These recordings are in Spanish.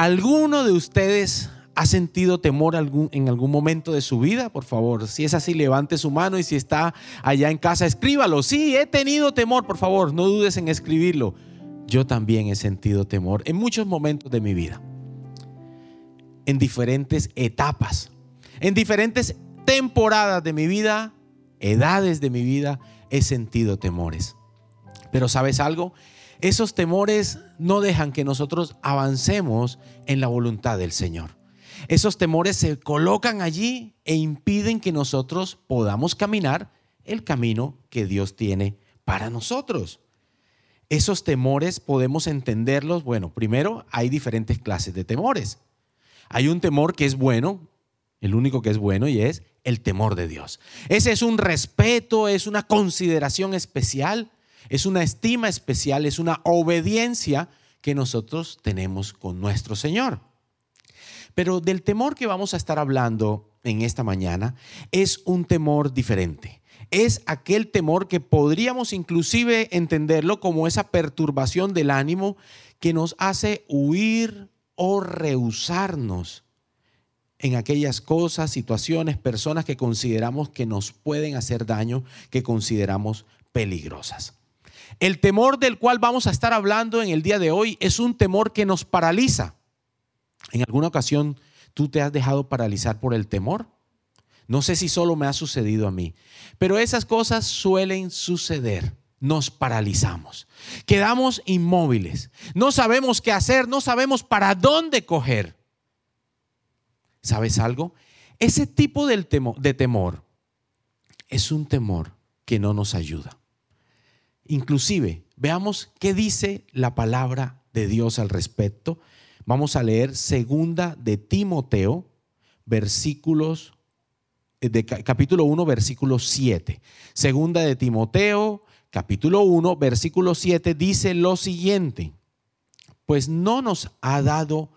¿Alguno de ustedes ha sentido temor en algún momento de su vida? Por favor, si es así, levante su mano y si está allá en casa, escríbalo. Sí, he tenido temor, por favor, no dudes en escribirlo. Yo también he sentido temor en muchos momentos de mi vida, en diferentes etapas, en diferentes temporadas de mi vida, edades de mi vida, he sentido temores. Pero ¿sabes algo? Esos temores no dejan que nosotros avancemos en la voluntad del Señor. Esos temores se colocan allí e impiden que nosotros podamos caminar el camino que Dios tiene para nosotros. Esos temores podemos entenderlos, bueno, primero hay diferentes clases de temores. Hay un temor que es bueno, el único que es bueno y es el temor de Dios. Ese es un respeto, es una consideración especial es una estima especial, es una obediencia que nosotros tenemos con nuestro Señor. Pero del temor que vamos a estar hablando en esta mañana es un temor diferente. Es aquel temor que podríamos inclusive entenderlo como esa perturbación del ánimo que nos hace huir o rehusarnos en aquellas cosas, situaciones, personas que consideramos que nos pueden hacer daño, que consideramos peligrosas. El temor del cual vamos a estar hablando en el día de hoy es un temor que nos paraliza. ¿En alguna ocasión tú te has dejado paralizar por el temor? No sé si solo me ha sucedido a mí, pero esas cosas suelen suceder. Nos paralizamos, quedamos inmóviles, no sabemos qué hacer, no sabemos para dónde coger. ¿Sabes algo? Ese tipo de temor, es un temor que no nos ayuda. Inclusive, veamos qué dice la palabra de Dios al respecto. Vamos a leer segunda de Timoteo, versículos eh, de capítulo 1, versículo 7. Segunda de Timoteo, capítulo 1, versículo 7 dice lo siguiente: Pues no nos ha dado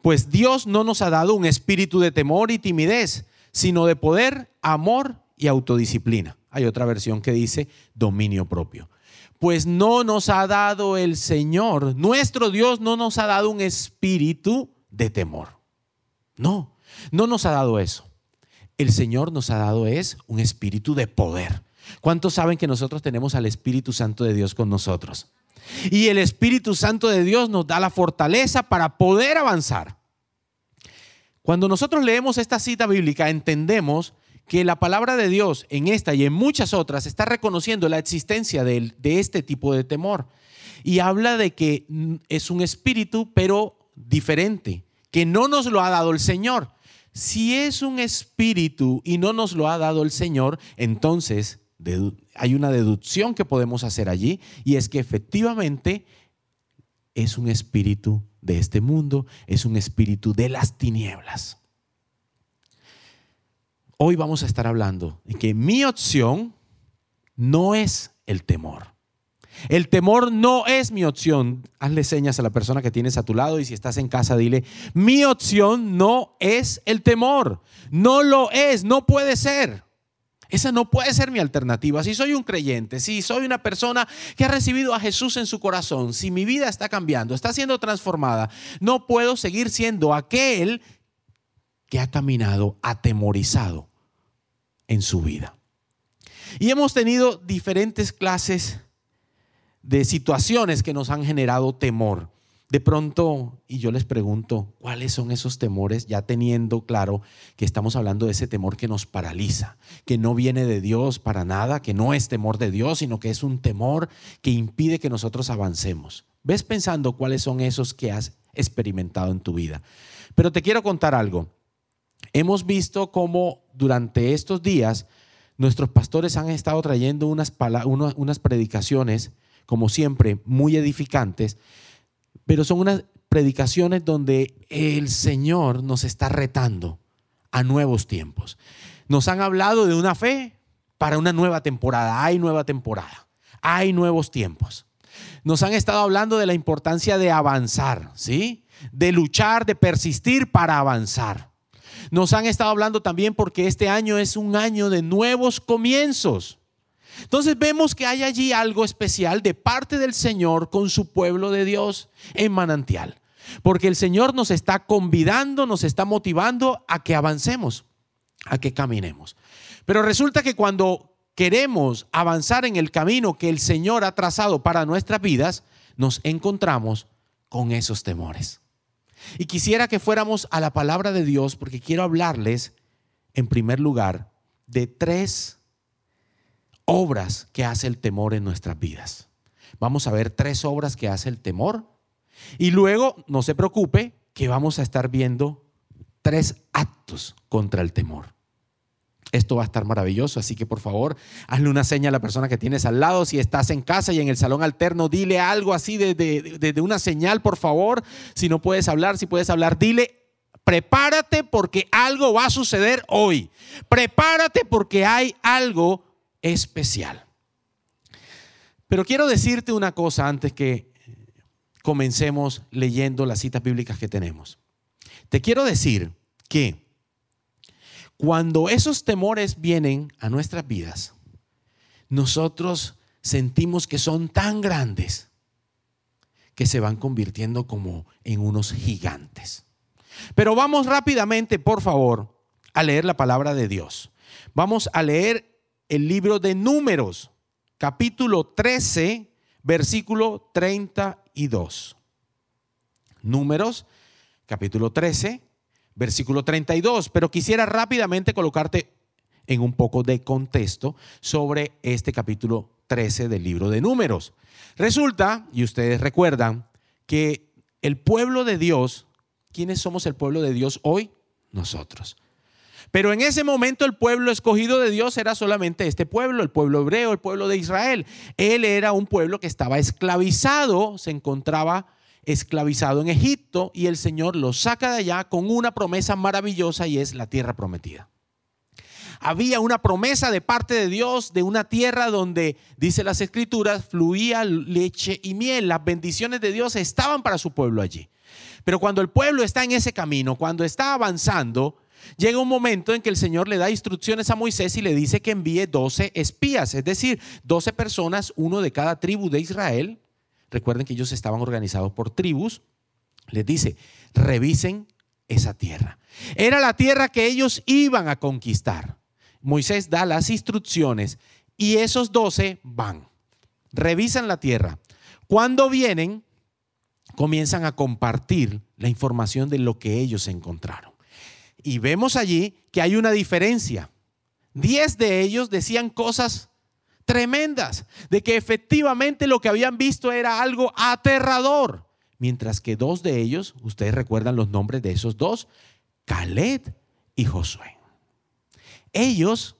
pues Dios no nos ha dado un espíritu de temor y timidez, sino de poder, amor y autodisciplina. Hay otra versión que dice dominio propio. Pues no nos ha dado el Señor, nuestro Dios no nos ha dado un espíritu de temor. No, no nos ha dado eso. El Señor nos ha dado es un espíritu de poder. ¿Cuántos saben que nosotros tenemos al Espíritu Santo de Dios con nosotros? Y el Espíritu Santo de Dios nos da la fortaleza para poder avanzar. Cuando nosotros leemos esta cita bíblica, entendemos que la palabra de Dios en esta y en muchas otras está reconociendo la existencia de, este tipo de temor. Y habla de que es un espíritu, pero diferente, que no nos lo ha dado el Señor. Si es un espíritu y no nos lo ha dado el Señor, entonces hay una deducción que podemos hacer allí y es que efectivamente es un espíritu de este mundo, es un espíritu de las tinieblas hoy vamos a estar hablando de que mi opción no es el temor. El temor no es mi opción. Hazle señas a la persona que tienes a tu lado y si estás en casa dile, mi opción no es el temor. No lo es, no puede ser. Esa no puede ser mi alternativa. Si soy un creyente, si soy una persona que ha recibido a Jesús en su corazón, si mi vida está cambiando, está siendo transformada, no puedo seguir siendo aquel que ha caminado atemorizado en su vida. Y hemos tenido diferentes clases de situaciones que nos han generado temor. De pronto, y yo les pregunto, ¿cuáles son esos temores? Ya teniendo claro que estamos hablando de ese temor que nos paraliza, que no viene de Dios para nada, que no es temor de Dios, sino que es un temor que impide que nosotros avancemos. Ves pensando cuáles son esos que has experimentado en tu vida. Pero te quiero contar algo. Hemos visto cómo durante estos días nuestros pastores han estado trayendo unas, unas predicaciones, como siempre, muy edificantes, pero son unas predicaciones donde el Señor nos está retando a nuevos tiempos. Nos han hablado de una fe para una nueva temporada. Hay nueva temporada. Hay nuevos tiempos. Nos han estado hablando de la importancia de avanzar, ¿sí? De luchar, de persistir para avanzar. Nos han estado hablando también porque este año es un año de nuevos comienzos. Entonces vemos que hay allí algo especial de parte del Señor con su pueblo de Dios en manantial. Porque el Señor nos está convidando, nos está motivando a que avancemos, a que caminemos. Pero resulta que cuando queremos avanzar en el camino que el Señor ha trazado para nuestras vidas, nos encontramos con esos temores. Y quisiera que fuéramos a la palabra de Dios porque quiero hablarles, en primer lugar, de tres obras que hace el temor en nuestras vidas. Vamos a ver tres obras que hace el temor y luego, no se preocupe, que vamos a estar viendo tres actos contra el temor. Esto va a estar maravilloso, así que por favor, hazle una seña a la persona que tienes al lado. Si estás en casa y en el salón alterno, dile algo así de, de, una señal, por favor. Si no puedes hablar, si puedes hablar, dile, prepárate porque algo va a suceder hoy. Prepárate porque hay algo especial. Pero quiero decirte una cosa antes que comencemos leyendo las citas bíblicas que tenemos. Te quiero decir que cuando esos temores vienen a nuestras vidas, nosotros sentimos que son tan grandes que se van convirtiendo como en unos gigantes. Pero vamos rápidamente, por favor, a leer la palabra de Dios. Vamos a leer el libro de Números, capítulo 13, versículo 32. Números, capítulo 13, versículo 32. Pero quisiera rápidamente colocarte en un poco de contexto sobre este capítulo 13 del libro de Números. Resulta, y ustedes recuerdan, que el pueblo de Dios, ¿quiénes somos el pueblo de Dios hoy? Nosotros. Pero en ese momento el pueblo escogido de Dios era solamente este pueblo, el pueblo hebreo, el pueblo de Israel. Él era un pueblo que estaba esclavizado, se encontraba esclavizado en Egipto y el Señor lo saca de allá con una promesa maravillosa y es la tierra prometida. Había una promesa de parte de Dios de una tierra donde, dice las escrituras, fluía leche y miel. Las bendiciones de Dios estaban para su pueblo allí. Pero cuando el pueblo está en ese camino, cuando está avanzando, Llega un momento en que el Señor le da instrucciones a Moisés y le dice que envíe 12 espías, es decir, 12 personas, uno de cada tribu de Israel. Recuerden que ellos estaban organizados por tribus. Les dice, revisen esa tierra. Era la tierra que ellos iban a conquistar. Moisés da las instrucciones y esos 12 van, revisan la tierra. Cuando vienen, comienzan a compartir la información de lo que ellos encontraron. Y vemos allí que hay una diferencia. Diez de ellos decían cosas tremendas, de que efectivamente lo que habían visto era algo aterrador, mientras que dos de ellos, ustedes recuerdan los nombres de esos dos, Caleb y Josué. Ellos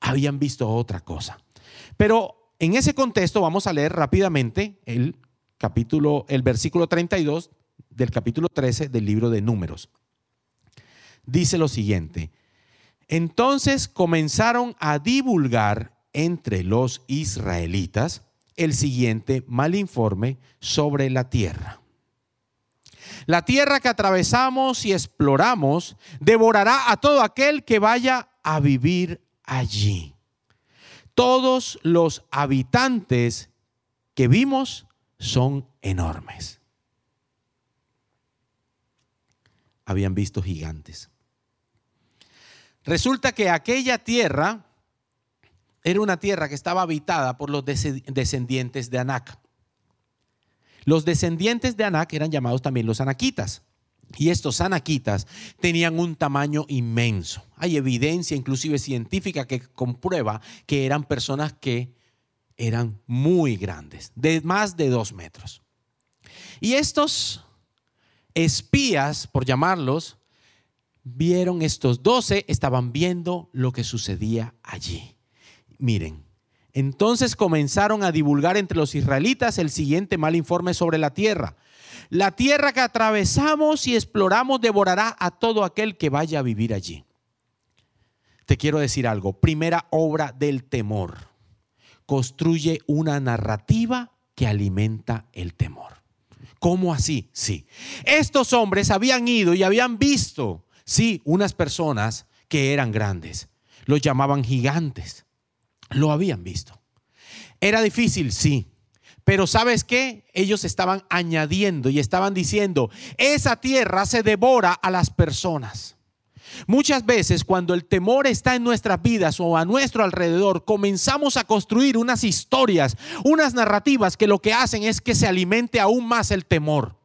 habían visto otra cosa. Pero en ese contexto vamos a leer rápidamente el capítulo, el versículo 32 del capítulo 13 del libro de Números dice lo siguiente. Entonces comenzaron a divulgar entre los israelitas el siguiente mal informe sobre la tierra. La tierra que atravesamos y exploramos devorará a todo aquel que vaya a vivir allí. Todos los habitantes que vimos son enormes. Habían visto gigantes. Resulta que aquella tierra era una tierra que estaba habitada por los descendientes de Anac. Los descendientes de Anac eran llamados también los anaquitas. Y estos anaquitas tenían un tamaño inmenso. Hay evidencia inclusive científica que comprueba que eran personas que eran muy grandes, de más de dos metros. Y estos espías, por llamarlos, vieron estos doce, estaban viendo lo que sucedía allí. Miren, entonces comenzaron a divulgar entre los israelitas el siguiente mal informe sobre la tierra. La tierra que atravesamos y exploramos devorará a todo aquel que vaya a vivir allí. Te quiero decir algo. Primera obra del temor. Construye una narrativa que alimenta el temor. ¿Cómo así? Sí. Estos hombres habían ido y habían visto Sí, unas personas que eran grandes. Los llamaban gigantes. Lo habían visto. Era difícil, sí. Pero sabes qué? Ellos estaban añadiendo y estaban diciendo, esa tierra se devora a las personas. Muchas veces cuando el temor está en nuestras vidas o a nuestro alrededor, comenzamos a construir unas historias, unas narrativas que lo que hacen es que se alimente aún más el temor.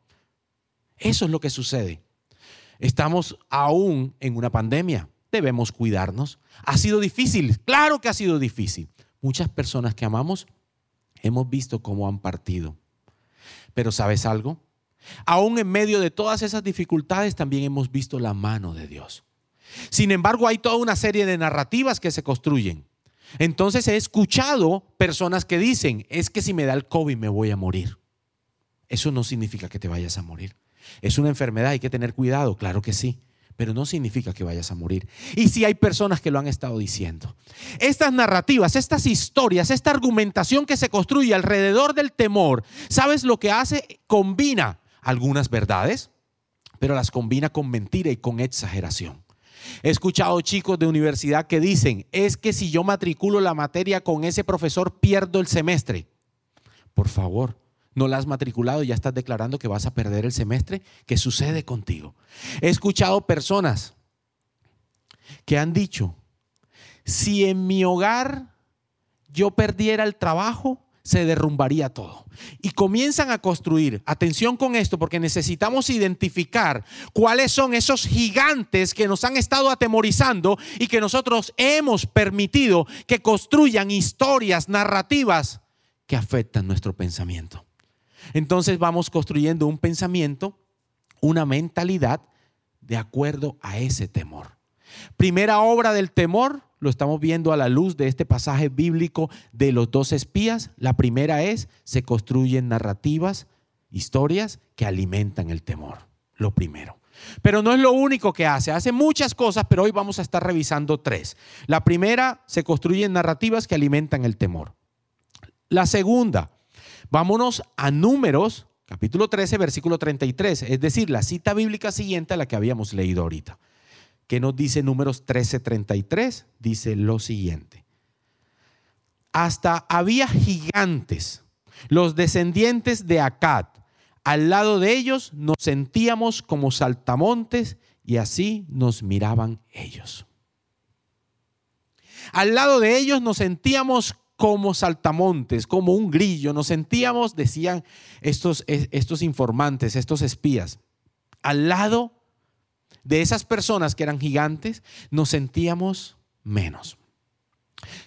Eso es lo que sucede. Estamos aún en una pandemia. Debemos cuidarnos. Ha sido difícil, claro que ha sido difícil. Muchas personas que amamos hemos visto cómo han partido. Pero ¿sabes algo? Aún en medio de todas esas dificultades también hemos visto la mano de Dios. Sin embargo, hay toda una serie de narrativas que se construyen. Entonces he escuchado personas que dicen, es que si me da el COVID me voy a morir. Eso no significa que te vayas a morir. Es una enfermedad, hay que tener cuidado, claro que sí, pero no significa que vayas a morir. Y si hay personas que lo han estado diciendo. Estas narrativas, estas historias, esta argumentación que se construye alrededor del temor, ¿sabes lo que hace? Combina algunas verdades, pero las combina con mentira y con exageración. He escuchado chicos de universidad que dicen, es que si yo matriculo la materia con ese profesor, pierdo el semestre. Por favor, no la has matriculado y ya estás declarando que vas a perder el semestre. ¿Qué sucede contigo? He escuchado personas que han dicho, si en mi hogar yo perdiera el trabajo, se derrumbaría todo. Y comienzan a construir, atención con esto, porque necesitamos identificar cuáles son esos gigantes que nos han estado atemorizando y que nosotros hemos permitido que construyan historias, narrativas que afectan nuestro pensamiento. Entonces vamos construyendo un pensamiento, una mentalidad de acuerdo a ese temor. Primera obra del temor, lo estamos viendo a la luz de este pasaje bíblico de los dos espías. La primera es, se construyen narrativas, historias que alimentan el temor. Lo primero. Pero no es lo único que hace, hace muchas cosas, pero hoy vamos a estar revisando tres. La primera, se construyen narrativas que alimentan el temor. La segunda, Vámonos a números, capítulo 13, versículo 33, es decir, la cita bíblica siguiente a la que habíamos leído ahorita. ¿Qué nos dice números 13, 33? Dice lo siguiente. Hasta había gigantes, los descendientes de Acad. Al lado de ellos nos sentíamos como saltamontes y así nos miraban ellos. Al lado de ellos nos sentíamos como saltamontes, como un grillo. Nos sentíamos, decían estos, estos informantes, estos espías, al lado de esas personas que eran gigantes, nos sentíamos menos.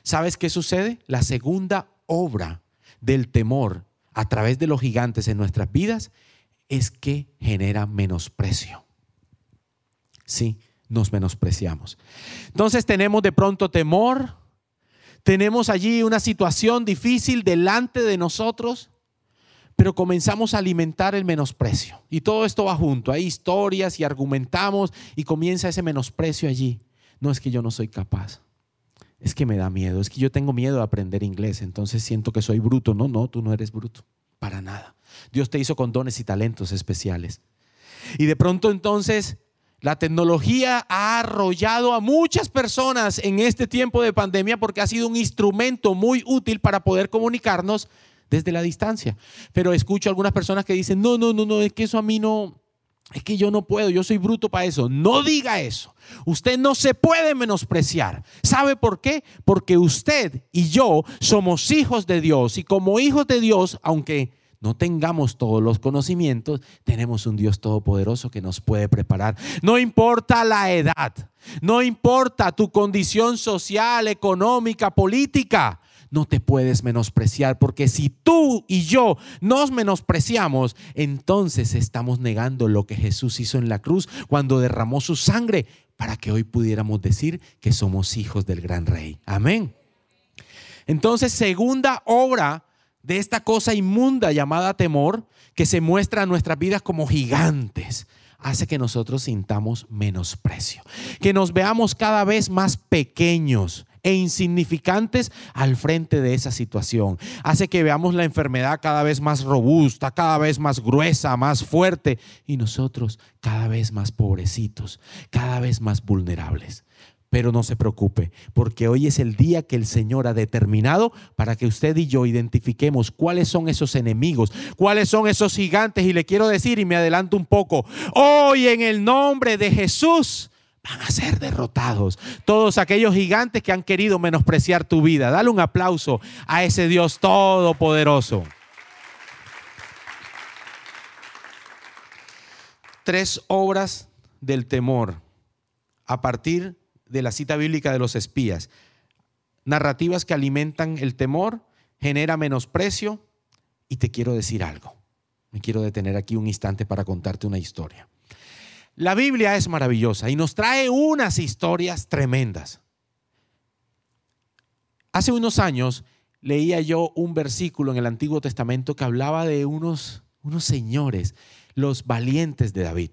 ¿Sabes qué sucede? La segunda obra del temor a través de los gigantes en nuestras vidas es que genera menosprecio. Sí, nos menospreciamos. Entonces tenemos de pronto temor, tenemos allí una situación difícil delante de nosotros, pero comenzamos a alimentar el menosprecio. Y todo esto va junto. Hay historias y argumentamos y comienza ese menosprecio allí. No es que yo no soy capaz. Es que me da miedo. Es que yo tengo miedo de aprender inglés. Entonces siento que soy bruto. No, no, tú no eres bruto. Para nada. Dios te hizo con dones y talentos especiales. Y de pronto entonces la tecnología ha arrollado a muchas personas en este tiempo de pandemia porque ha sido un instrumento muy útil para poder comunicarnos desde la distancia. Pero escucho algunas personas que dicen, no, no, no, no, es que eso a mí no, es que yo no puedo, yo soy bruto para eso. No diga eso. Usted no se puede menospreciar. ¿Sabe por qué? Porque usted y yo somos hijos de Dios y como hijos de Dios, aunque no tengamos todos los conocimientos, tenemos un Dios todopoderoso que nos puede preparar. No importa la edad, no importa tu condición social, económica, política, no te puedes menospreciar, porque si tú y yo nos menospreciamos, entonces estamos negando lo que Jesús hizo en la cruz cuando derramó su sangre para que hoy pudiéramos decir que somos hijos del gran rey. Amén. Entonces, segunda obra de esta cosa inmunda llamada temor que se muestra en nuestras vidas como gigantes, hace que nosotros sintamos menosprecio, que nos veamos cada vez más pequeños e insignificantes al frente de esa situación. Hace que veamos la enfermedad cada vez más robusta, cada vez más gruesa, más fuerte y nosotros cada vez más pobrecitos, cada vez más vulnerables. Pero no se preocupe, porque hoy es el día que el Señor ha determinado para que usted y yo identifiquemos cuáles son esos enemigos, cuáles son esos gigantes. Y le quiero decir, y me adelanto un poco, hoy en el nombre de Jesús van a ser derrotados. Todos aquellos gigantes que han querido menospreciar tu vida. Dale un aplauso a ese Dios todopoderoso. Tres obras del temor a partir de la cita bíblica de los espías. Narrativas que alimentan el temor, genera menosprecio y te quiero decir algo. Me quiero detener aquí un instante para contarte una historia. La Biblia es maravillosa y nos trae unas historias tremendas. Hace unos años leía yo un versículo en el Antiguo Testamento que hablaba de unos, unos señores, los valientes de David.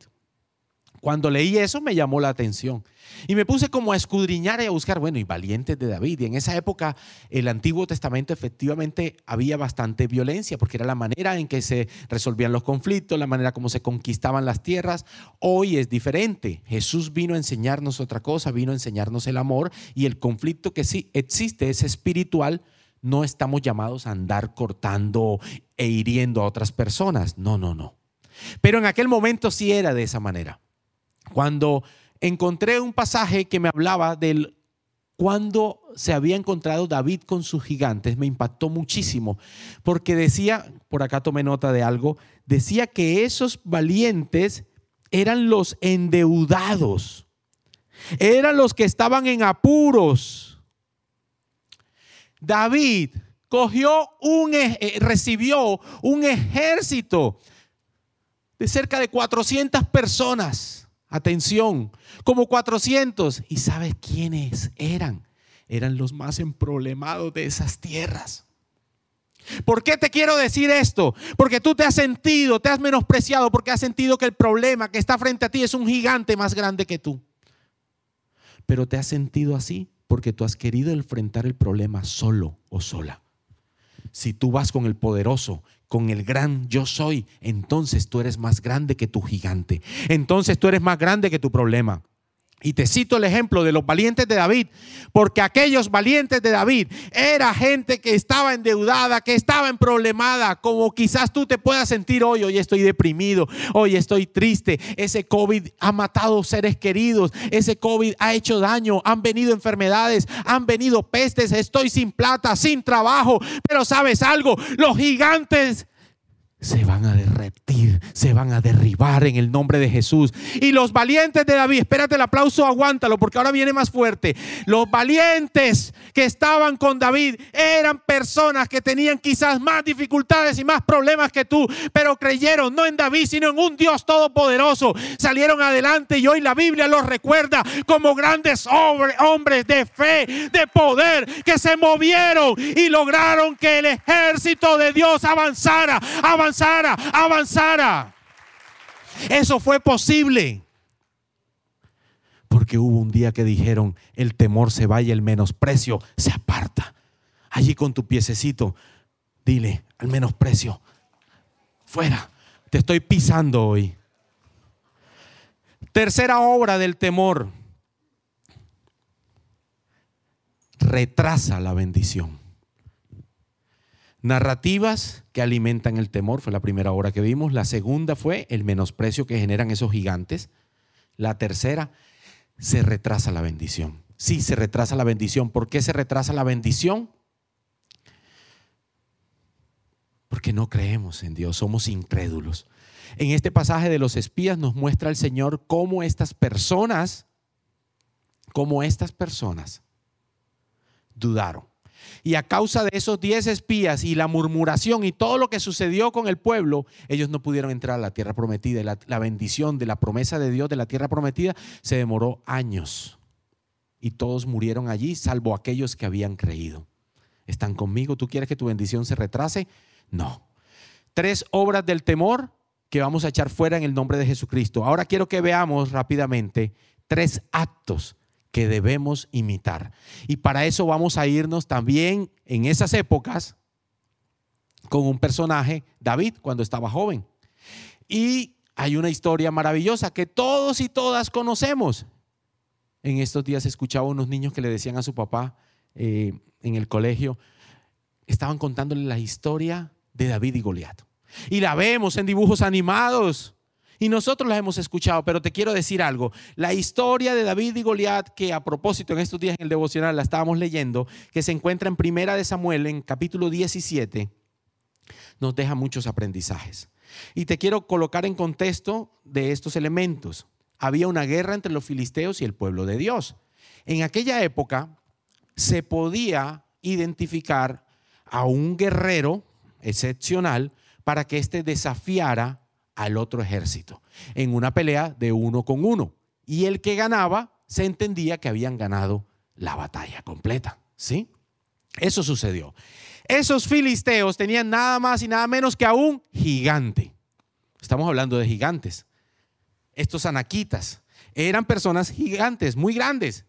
Cuando leí eso me llamó la atención y me puse como a escudriñar y a buscar, bueno, y valientes de David. Y en esa época el Antiguo Testamento efectivamente había bastante violencia porque era la manera en que se resolvían los conflictos, la manera como se conquistaban las tierras. Hoy es diferente. Jesús vino a enseñarnos otra cosa, vino a enseñarnos el amor y el conflicto que sí existe es espiritual. No estamos llamados a andar cortando e hiriendo a otras personas. No, no, no. Pero en aquel momento sí era de esa manera. Cuando encontré un pasaje que me hablaba del cuando se había encontrado David con sus gigantes, me impactó muchísimo, porque decía, por acá tomé nota de algo, decía que esos valientes eran los endeudados, eran los que estaban en apuros. David cogió un, eh, recibió un ejército de cerca de 400 personas Atención, como 400. ¿Y sabes quiénes eran? Eran los más emproblemados de esas tierras. ¿Por qué te quiero decir esto? Porque tú te has sentido, te has menospreciado, porque has sentido que el problema que está frente a ti es un gigante más grande que tú. Pero te has sentido así porque tú has querido enfrentar el problema solo o sola. Si tú vas con el poderoso, con el gran yo soy, entonces tú eres más grande que tu gigante. Entonces tú eres más grande que tu problema. Y te cito el ejemplo de los valientes de David, porque aquellos valientes de David era gente que estaba endeudada, que estaba en problemada, como quizás tú te puedas sentir hoy, hoy estoy deprimido, hoy estoy triste, ese COVID ha matado seres queridos, ese COVID ha hecho daño, han venido enfermedades, han venido pestes, estoy sin plata, sin trabajo, pero sabes algo, los gigantes se van a derretir, se van a derribar en el nombre de Jesús. Y los valientes de David, espérate el aplauso, aguántalo, porque ahora viene más fuerte. Los valientes que estaban con David eran personas que tenían quizás más dificultades y más problemas que tú, pero creyeron no en David, sino en un Dios todopoderoso. Salieron adelante y hoy la Biblia los recuerda como grandes hombres de fe, de poder, que se movieron y lograron que el ejército de Dios avanzara, avanzara avanzara, avanzara. Eso fue posible. Porque hubo un día que dijeron, el temor se va y el menosprecio se aparta. Allí con tu piececito, dile al menosprecio, fuera, te estoy pisando hoy. Tercera obra del temor, retrasa la bendición. Narrativas que alimentan el temor, fue la primera obra que vimos. La segunda fue el menosprecio que generan esos gigantes. La tercera, se retrasa la bendición. Sí, se retrasa la bendición. ¿Por qué se retrasa la bendición? Porque no creemos en Dios, somos incrédulos. En este pasaje de los espías nos muestra el Señor cómo estas personas, cómo estas personas dudaron. Y a causa de esos diez espías y la murmuración y todo lo que sucedió con el pueblo, ellos no pudieron entrar a la tierra prometida. La, la bendición de la promesa de Dios de la tierra prometida se demoró años. Y todos murieron allí, salvo aquellos que habían creído. ¿Están conmigo? ¿Tú quieres que tu bendición se retrase? No. Tres obras del temor que vamos a echar fuera en el nombre de Jesucristo. Ahora quiero que veamos rápidamente tres actos que debemos imitar. Y para eso vamos a irnos también en esas épocas con un personaje, David, cuando estaba joven. Y hay una historia maravillosa que todos y todas conocemos. En estos días escuchaba unos niños que le decían a su papá eh, en el colegio, estaban contándole la historia de David y Goliat. Y la vemos en dibujos animados. Y nosotros la hemos escuchado, pero te quiero decir algo. La historia de David y Goliat, que a propósito en estos días en el devocional la estábamos leyendo, que se encuentra en Primera de Samuel, en capítulo 17, nos deja muchos aprendizajes. Y te quiero colocar en contexto de estos elementos. Había una guerra entre los filisteos y el pueblo de Dios. En aquella época se podía identificar a un guerrero excepcional para que éste desafiara al otro ejército en una pelea de uno con uno. Y el que ganaba se entendía que habían ganado la batalla completa. ¿Sí? Eso sucedió. Esos filisteos tenían nada más y nada menos que a un gigante. Estamos hablando de gigantes. Estos anaquitas eran personas gigantes, muy grandes,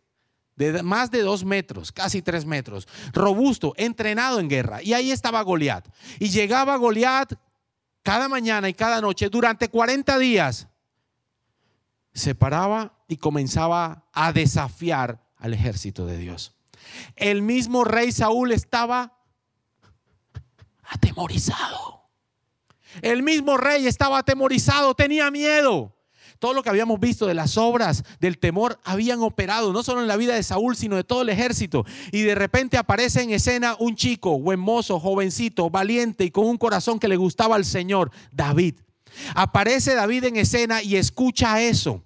de más de dos metros, casi tres metros, robusto, entrenado en guerra. Y ahí estaba Goliat. Y llegaba Goliat cada mañana y cada noche durante 40 días, se paraba y comenzaba a desafiar al ejército de Dios. El mismo rey Saúl estaba atemorizado. El mismo rey estaba atemorizado, tenía miedo. Todo lo que habíamos visto de las obras del temor habían operado, no solo en la vida de Saúl, sino de todo el ejército. Y de repente aparece en escena un chico, buen mozo, jovencito, valiente y con un corazón que le gustaba al Señor, David. Aparece David en escena y escucha eso.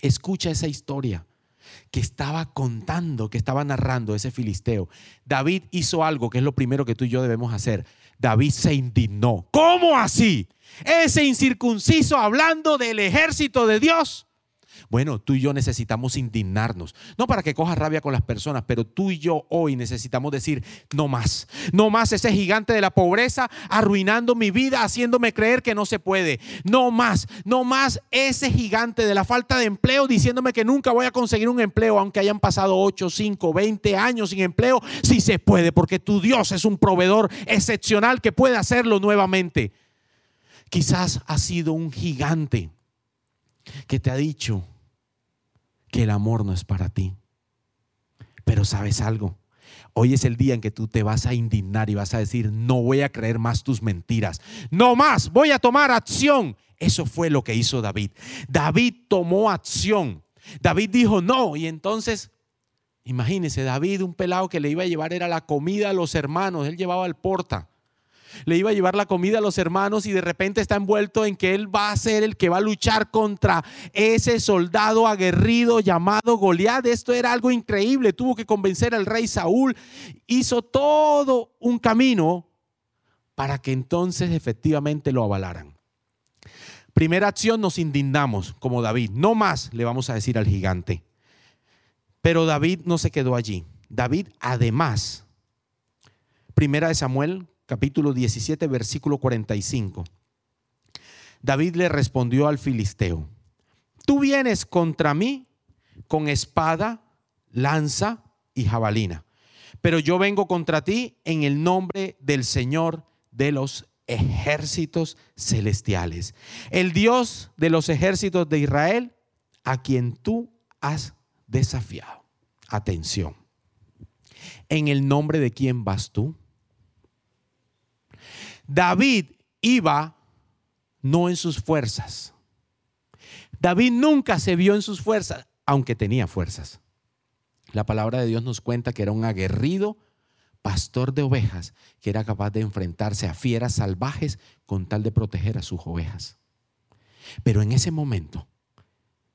Escucha esa historia que estaba contando, que estaba narrando ese filisteo. David hizo algo que es lo primero que tú y yo debemos hacer. David se indignó. ¿Cómo así? Ese incircunciso hablando del ejército de Dios. Bueno, tú y yo necesitamos indignarnos, no para que cojas rabia con las personas, pero tú y yo hoy necesitamos decir, no más, no más ese gigante de la pobreza arruinando mi vida, haciéndome creer que no se puede, no más, no más ese gigante de la falta de empleo diciéndome que nunca voy a conseguir un empleo, aunque hayan pasado 8, 5, 20 años sin empleo, sí se puede, porque tu Dios es un proveedor excepcional que puede hacerlo nuevamente. Quizás ha sido un gigante que te ha dicho, que el amor no es para ti. Pero sabes algo, hoy es el día en que tú te vas a indignar y vas a decir, no voy a creer más tus mentiras, no más, voy a tomar acción. Eso fue lo que hizo David. David tomó acción. David dijo, no, y entonces Imagínese, David, un pelado que le iba a llevar era la comida a los hermanos, él llevaba el porta le iba a llevar la comida a los hermanos y de repente está envuelto en que él va a ser el que va a luchar contra ese soldado aguerrido llamado Goliat. Esto era algo increíble, tuvo que convencer al rey Saúl, hizo todo un camino para que entonces efectivamente lo avalaran. Primera acción, nos indignamos como David. No más le vamos a decir al gigante. Pero David no se quedó allí. David además, primera de Samuel capítulo 17, versículo 45. David le respondió al filisteo, tú vienes contra mí con espada, lanza y jabalina, pero yo vengo contra ti en el nombre del Señor de los ejércitos celestiales, el Dios de los ejércitos de Israel, a quien tú has desafiado. Atención. ¿En el nombre de quién vas tú? David iba no en sus fuerzas. David nunca se vio en sus fuerzas, aunque tenía fuerzas. La palabra de Dios nos cuenta que era un aguerrido pastor de ovejas que era capaz de enfrentarse a fieras salvajes con tal de proteger a sus ovejas. Pero en ese momento,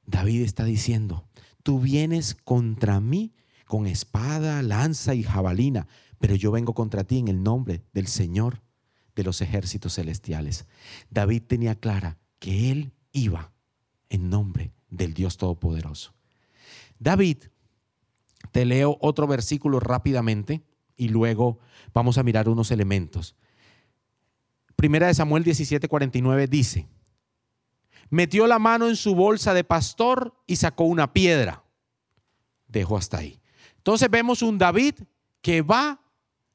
David está diciendo, tú vienes contra mí con espada, lanza y jabalina, pero yo vengo contra ti en el nombre del Señor de los ejércitos celestiales. David tenía clara que él iba en nombre del Dios Todopoderoso. David, te leo otro versículo rápidamente y luego vamos a mirar unos elementos. Primera de Samuel 17:49 dice, metió la mano en su bolsa de pastor y sacó una piedra. Dejó hasta ahí. Entonces vemos un David que va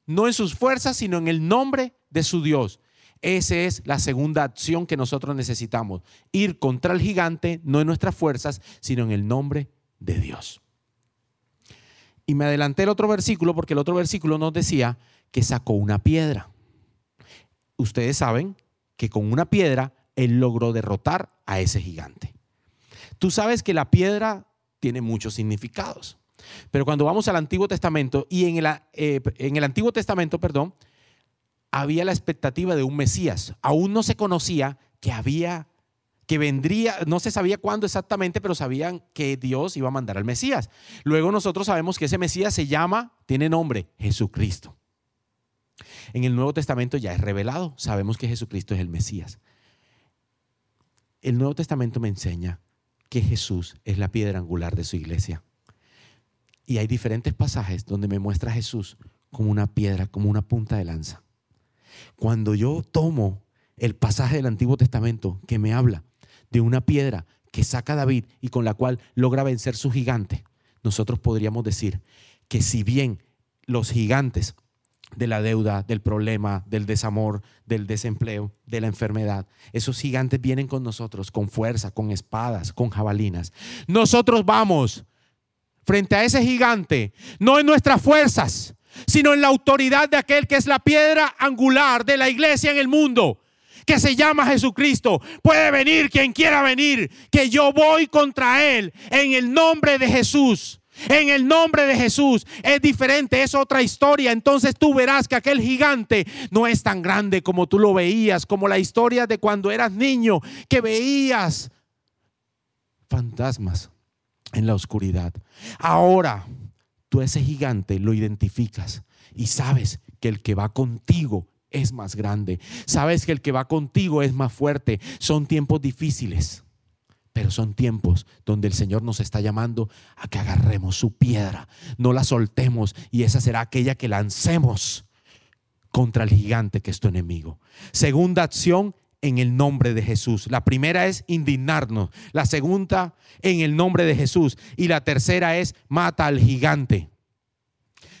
no en sus fuerzas, sino en el nombre de su Dios. Esa es la segunda acción que nosotros necesitamos. Ir contra el gigante, no en nuestras fuerzas, sino en el nombre de Dios. Y me adelanté el otro versículo porque el otro versículo nos decía que sacó una piedra. Ustedes saben que con una piedra él logró derrotar a ese gigante. Tú sabes que la piedra tiene muchos significados. Pero cuando vamos al Antiguo Testamento, y en el, eh, en el Antiguo Testamento, perdón, había la expectativa de un Mesías. Aún no se conocía que había, que vendría, no se sabía cuándo exactamente, pero sabían que Dios iba a mandar al Mesías. Luego nosotros sabemos que ese Mesías se llama, tiene nombre, Jesucristo. En el Nuevo Testamento ya es revelado, sabemos que Jesucristo es el Mesías. El Nuevo Testamento me enseña que Jesús es la piedra angular de su iglesia. Y hay diferentes pasajes donde me muestra a Jesús como una piedra, como una punta de lanza. Cuando yo tomo el pasaje del Antiguo Testamento que me habla de una piedra que saca David y con la cual logra vencer su gigante, nosotros podríamos decir que si bien los gigantes de la deuda, del problema, del desamor, del desempleo, de la enfermedad. Esos gigantes vienen con nosotros, con fuerza, con espadas, con jabalinas. Nosotros vamos frente a ese gigante, no en nuestras fuerzas, sino en la autoridad de aquel que es la piedra angular de la iglesia en el mundo, que se llama Jesucristo. Puede venir quien quiera venir, que yo voy contra él en el nombre de Jesús. En el nombre de Jesús es diferente, es otra historia. Entonces tú verás que aquel gigante no es tan grande como tú lo veías, como la historia de cuando eras niño, que veías fantasmas en la oscuridad. Ahora tú ese gigante lo identificas y sabes que el que va contigo es más grande. Sabes que el que va contigo es más fuerte. Son tiempos difíciles. Pero son tiempos donde el Señor nos está llamando a que agarremos su piedra, no la soltemos y esa será aquella que lancemos contra el gigante que es tu enemigo. Segunda acción en el nombre de Jesús. La primera es indignarnos, la segunda en el nombre de Jesús y la tercera es mata al gigante.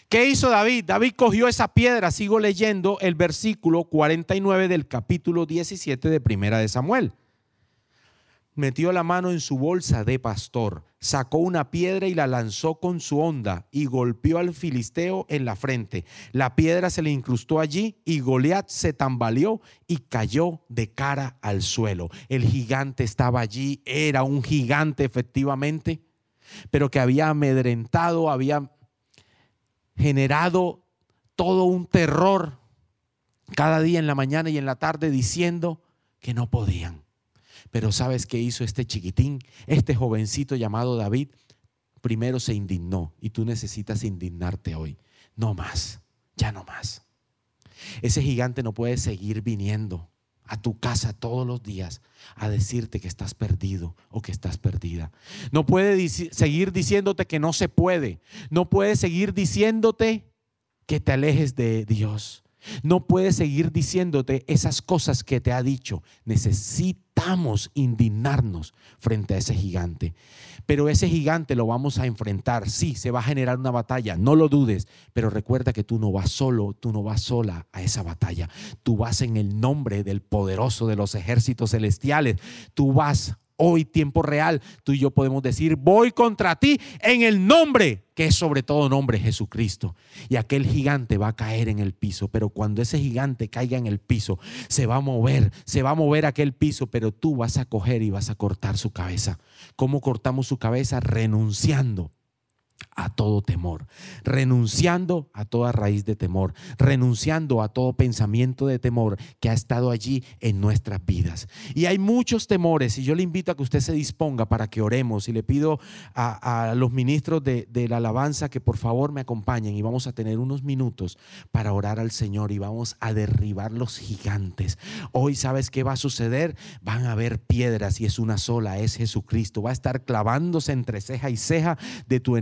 ¿Qué hizo David? David cogió esa piedra, sigo leyendo el versículo 49 del capítulo 17 de Primera de Samuel metió la mano en su bolsa de pastor, sacó una piedra y la lanzó con su onda y golpeó al filisteo en la frente. La piedra se le incrustó allí y Goliat se tambaleó y cayó de cara al suelo. El gigante estaba allí, era un gigante efectivamente, pero que había amedrentado, había generado todo un terror cada día en la mañana y en la tarde diciendo que no podían pero ¿sabes qué hizo este chiquitín, este jovencito llamado David? Primero se indignó y tú necesitas indignarte hoy. No más, ya no más. Ese gigante no puede seguir viniendo a tu casa todos los días a decirte que estás perdido o que estás perdida. No puede seguir diciéndote que no se puede. No puede seguir diciéndote que te alejes de Dios. No puede seguir diciéndote esas cosas que te ha dicho. Necesitamos indignarnos frente a ese gigante. Pero ese gigante lo vamos a enfrentar. Sí, se va a generar una batalla, no lo dudes. Pero recuerda que tú no vas solo, tú no vas sola a esa batalla. Tú vas en el nombre del poderoso de los ejércitos celestiales. Tú vas hoy, tiempo real, tú y yo podemos decir, voy contra ti en el nombre, que es sobre todo nombre, Jesucristo. Y aquel gigante va a caer en el piso, pero cuando ese gigante caiga en el piso, se va a mover, se va a mover aquel piso, pero tú vas a coger y vas a cortar su cabeza. ¿Cómo cortamos su cabeza? Renunciando a todo temor, renunciando a toda raíz de temor, renunciando a todo pensamiento de temor que ha estado allí en nuestras vidas. Y hay muchos temores y yo le invito a que usted se disponga para que oremos y le pido a, los ministros de, de la alabanza que por favor me acompañen y vamos a tener unos minutos para orar al Señor y vamos a derribar los gigantes. Hoy sabes qué va a suceder, van a haber piedras y es una sola, es Jesucristo, va a estar clavándose entre ceja y ceja de tu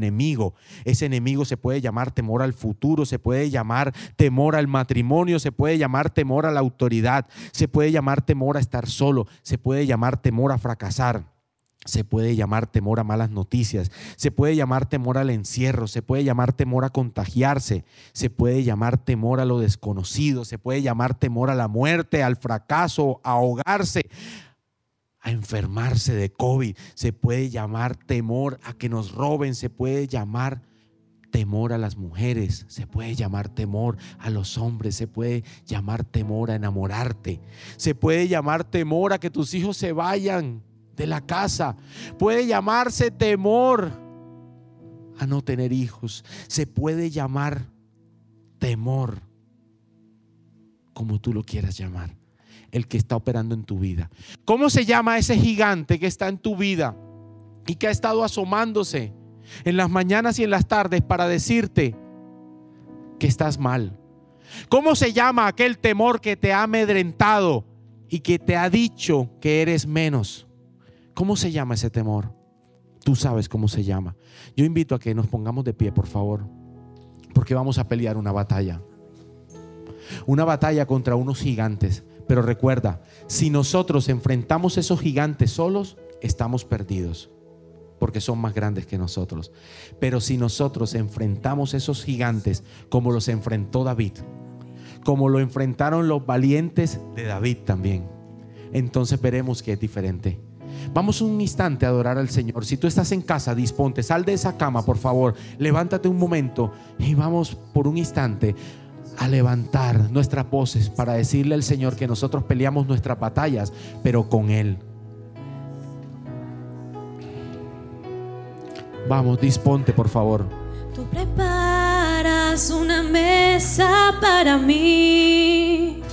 ese enemigo se puede llamar temor al futuro, se puede llamar temor al matrimonio, se puede llamar temor a la autoridad, se puede llamar temor a estar solo, se puede llamar temor a fracasar. Se puede llamar temor a malas noticias, se puede llamar temor al encierro, se puede llamar temor a contagiarse, se puede llamar temor a lo desconocido, se puede llamar temor a la muerte, al fracaso, a ahogarse, a enfermarse de COVID, se puede llamar temor a que nos roben, se puede llamar temor a las mujeres, se puede llamar temor a los hombres, se puede llamar temor a enamorarte, se puede llamar temor a que tus hijos se vayan de la casa, puede llamarse temor a no tener hijos, se puede llamar temor, como tú lo quieras llamar, el que está operando en tu vida. ¿Cómo se llama ese gigante que está en tu vida y que ha estado asomándose? en las mañanas y en las tardes para decirte que estás mal. ¿Cómo se llama aquel temor que te ha amedrentado y que te ha dicho que eres menos? ¿Cómo se llama ese temor? Tú sabes cómo se llama. Yo invito a que nos pongamos de pie, por favor, porque vamos a pelear una batalla. Una batalla contra unos gigantes. Pero recuerda, si nosotros enfrentamos esos gigantes solos, estamos perdidos porque son más grandes que nosotros. Pero si nosotros enfrentamos esos gigantes como los enfrentó David, como lo enfrentaron los valientes de David también, entonces veremos que es diferente. Vamos un instante a adorar al Señor. Si tú estás en casa, disponte, sal de esa cama, por favor, levántate un momento y vamos por un instante a levantar nuestras voces para decirle al Señor que nosotros peleamos nuestras batallas, pero con Él Vamos, disponte, por favor. Tú preparas una mesa para mí.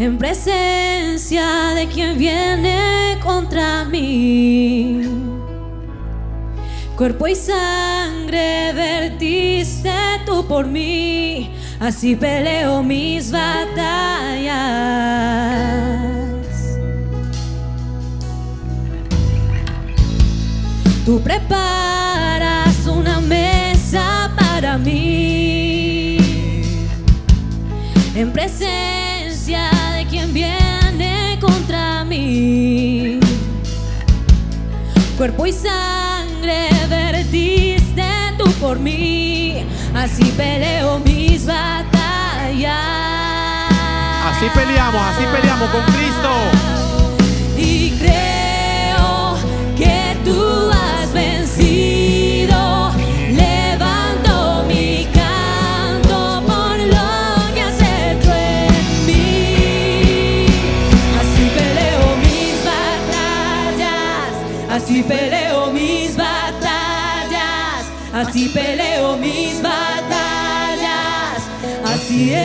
En presencia de quien viene contra mí. Cuerpo y sangre vertiste tú por mí. Así peleo mis batallas. Tú preparas una mesa para mí en presencia de quien viene contra mí. Cuerpo y sangre por mí, así peleo mis batallas. Así peleamos, así peleamos con Cristo. Peleo mis batallas, así es,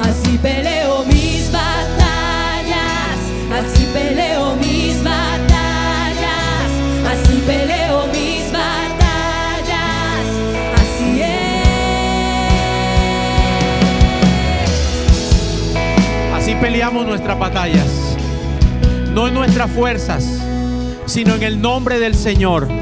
así peleo mis batallas, así peleo mis batallas, así peleo mis batallas, así es. Así peleamos nuestras batallas. No en nuestras fuerzas, sino en el nombre del Señor.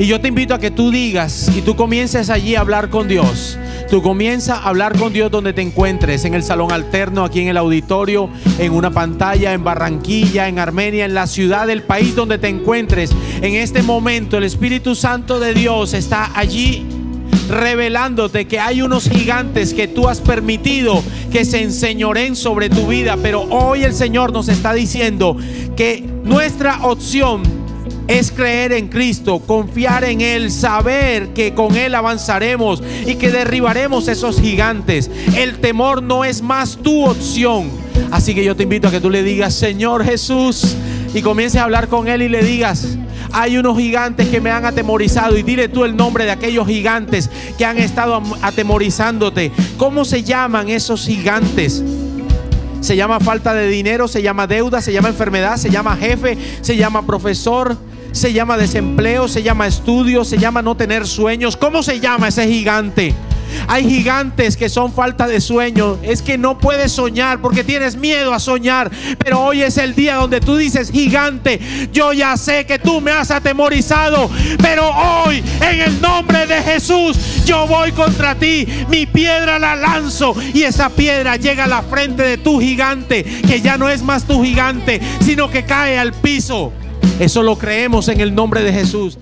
Y yo te invito a que tú digas y tú comiences allí a hablar con Dios. Tú comienza a hablar con Dios donde te encuentres, en el salón alterno, aquí en el auditorio, en una pantalla, en Barranquilla, en Armenia, en la ciudad del país donde te encuentres. En este momento el Espíritu Santo de Dios está allí revelándote que hay unos gigantes que tú has permitido que se enseñoren sobre tu vida. Pero hoy el Señor nos está diciendo que nuestra opción es creer en Cristo, confiar en Él, saber que con Él avanzaremos y que derribaremos esos gigantes. El temor no es más tu opción. Así que yo te invito a que tú le digas, Señor Jesús, y comiences a hablar con Él y le digas, hay unos gigantes que me han atemorizado y dile tú el nombre de aquellos gigantes que han estado atemorizándote. ¿Cómo se llaman esos gigantes? Se llama falta de dinero, se llama deuda, se llama enfermedad, se llama jefe, se llama profesor, se llama desempleo, se llama estudio, se llama no tener sueños. ¿Cómo se llama ese gigante? Hay gigantes que son falta de sueño. Es que no puedes soñar porque tienes miedo a soñar. Pero hoy es el día donde tú dices, gigante, yo ya sé que tú me has atemorizado. Pero hoy, en el nombre de Jesús, yo voy contra ti. Mi piedra la lanzo y esa piedra llega a la frente de tu gigante, que ya no es más tu gigante, sino que cae al piso. Eso lo creemos en el nombre de Jesús.